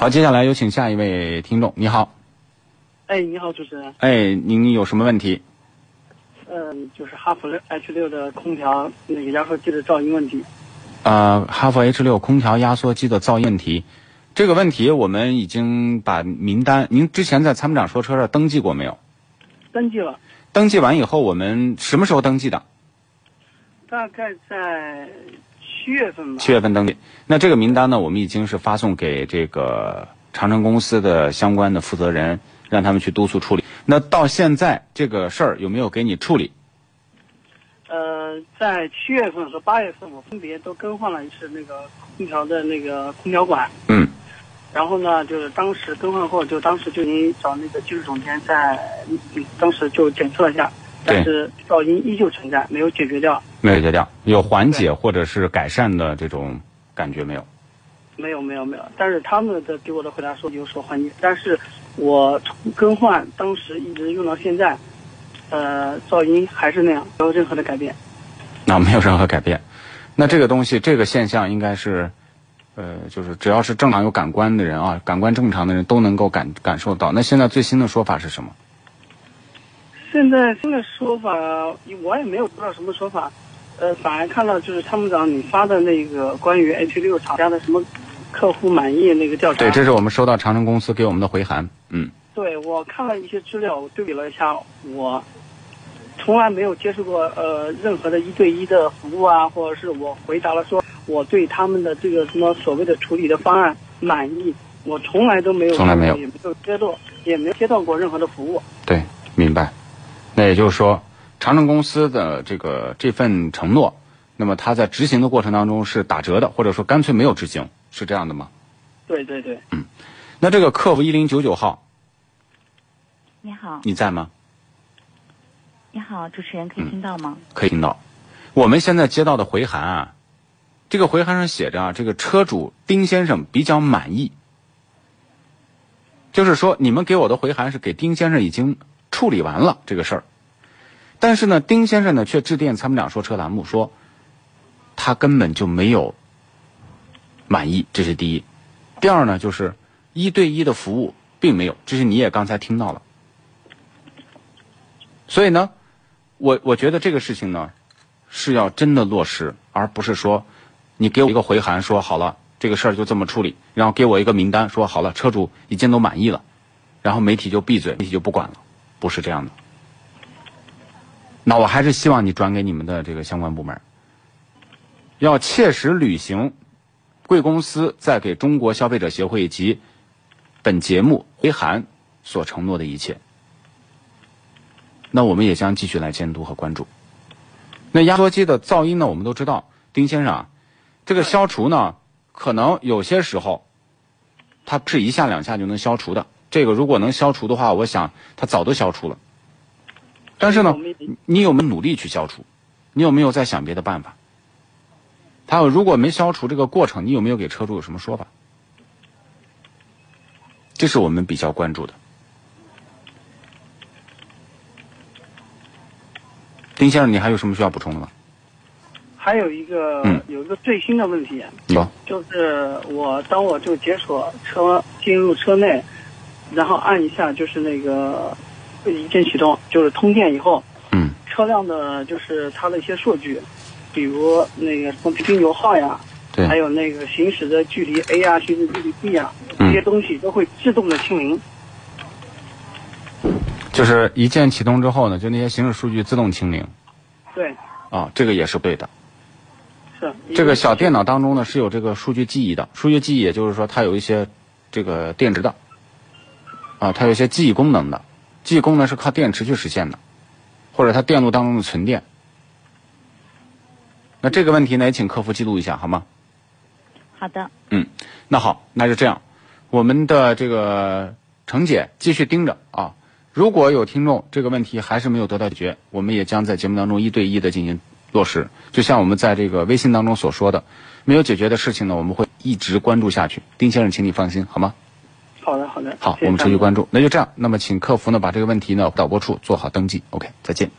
好，接下来有请下一位听众。你好，哎，你好，主持人。哎，您有什么问题？嗯，就是哈弗 H 六的空调那个压缩机的噪音问题。呃，哈弗 H 六空调压缩机的噪音问题，这个问题我们已经把名单，您之前在参谋长说车上登记过没有？登记了。登记完以后，我们什么时候登记的？大概在七月份吧。七月份登记。那这个名单呢，我们已经是发送给这个长城公司的相关的负责人，让他们去督促处理。那到现在这个事儿有没有给你处理？呃，在七月份和八月份，我分别都更换了一次那个空调的那个空调管。嗯。然后呢，就是当时更换后，就当时就您找那个技术总监在，当时就检测了一下，但是噪音依旧存在，没有解决掉。没有解决掉，有缓解或者是改善的这种感觉没有？没有，没有，没有。但是他们的给我的回答说有所缓解，但是我从更换当时一直用到现在。呃，噪音还是那样，没有任何的改变。那没有任何改变，那这个东西，这个现象应该是，呃，就是只要是正常有感官的人啊，感官正常的人都能够感感受到。那现在最新的说法是什么？现在新的说法，我也没有知道什么说法。呃，反而看到就是参谋长你发的那个关于 H 六厂家的什么客户满意那个调查。对，这是我们收到长城公司给我们的回函。嗯。对，我看了一些资料，我对比了一下，我。从来没有接受过呃任何的一对一的服务啊，或者是我回答了说我对他们的这个什么所谓的处理的方案满意，我从来都没有，从来没有，也没有接到，也没有接到过任何的服务。对，明白。那也就是说，长城公司的这个这份承诺，那么他在执行的过程当中是打折的，或者说干脆没有执行，是这样的吗？对对对。嗯，那这个客服一零九九号，你好，你在吗？你好，主持人可以听到吗？可以听到。我们现在接到的回函啊，这个回函上写着啊，这个车主丁先生比较满意。就是说，你们给我的回函是给丁先生已经处理完了这个事儿，但是呢，丁先生呢却致电参谋长说车栏目说，他根本就没有满意，这是第一。第二呢，就是一对一的服务并没有，这是你也刚才听到了。所以呢。我我觉得这个事情呢，是要真的落实，而不是说，你给我一个回函说好了，这个事儿就这么处理，然后给我一个名单说好了，车主已经都满意了，然后媒体就闭嘴，媒体就不管了，不是这样的。那我还是希望你转给你们的这个相关部门，要切实履行贵公司在给中国消费者协会及本节目回函所承诺的一切。那我们也将继续来监督和关注。那压缩机的噪音呢？我们都知道，丁先生啊，这个消除呢，可能有些时候，它是一下两下就能消除的。这个如果能消除的话，我想它早都消除了。但是呢，你有没有努力去消除？你有没有在想别的办法？还有，如果没消除这个过程，你有没有给车主有什么说法？这是我们比较关注的。丁先生，你还有什么需要补充的吗？还有一个，有一个最新的问题，有，就是我当我就解锁车进入车内，然后按一下就是那个一键启动，就是通电以后，嗯，车辆的就是它的一些数据，比如那个什么平均油耗呀，对，还有那个行驶的距离 A 啊，行驶距离 B 啊，这些东西都会自动的清零。就是一键启动之后呢，就那些行驶数据自动清零。对。啊，这个也是对的。是。这个小电脑当中呢是有这个数据记忆的，数据记忆也就是说它有一些这个电池的，啊，它有一些记忆功能的，记忆功能是靠电池去实现的，或者它电路当中的存电。那这个问题呢，也请客服记录一下好吗？好的。嗯，那好，那就这样，我们的这个程姐继续盯着啊。如果有听众这个问题还是没有得到解决，我们也将在节目当中一对一的进行落实。就像我们在这个微信当中所说的，没有解决的事情呢，我们会一直关注下去。丁先生，请你放心，好吗？好我们持续关注。那就这样，那么请客服呢把这个问题呢导播处做好登记。OK，再见。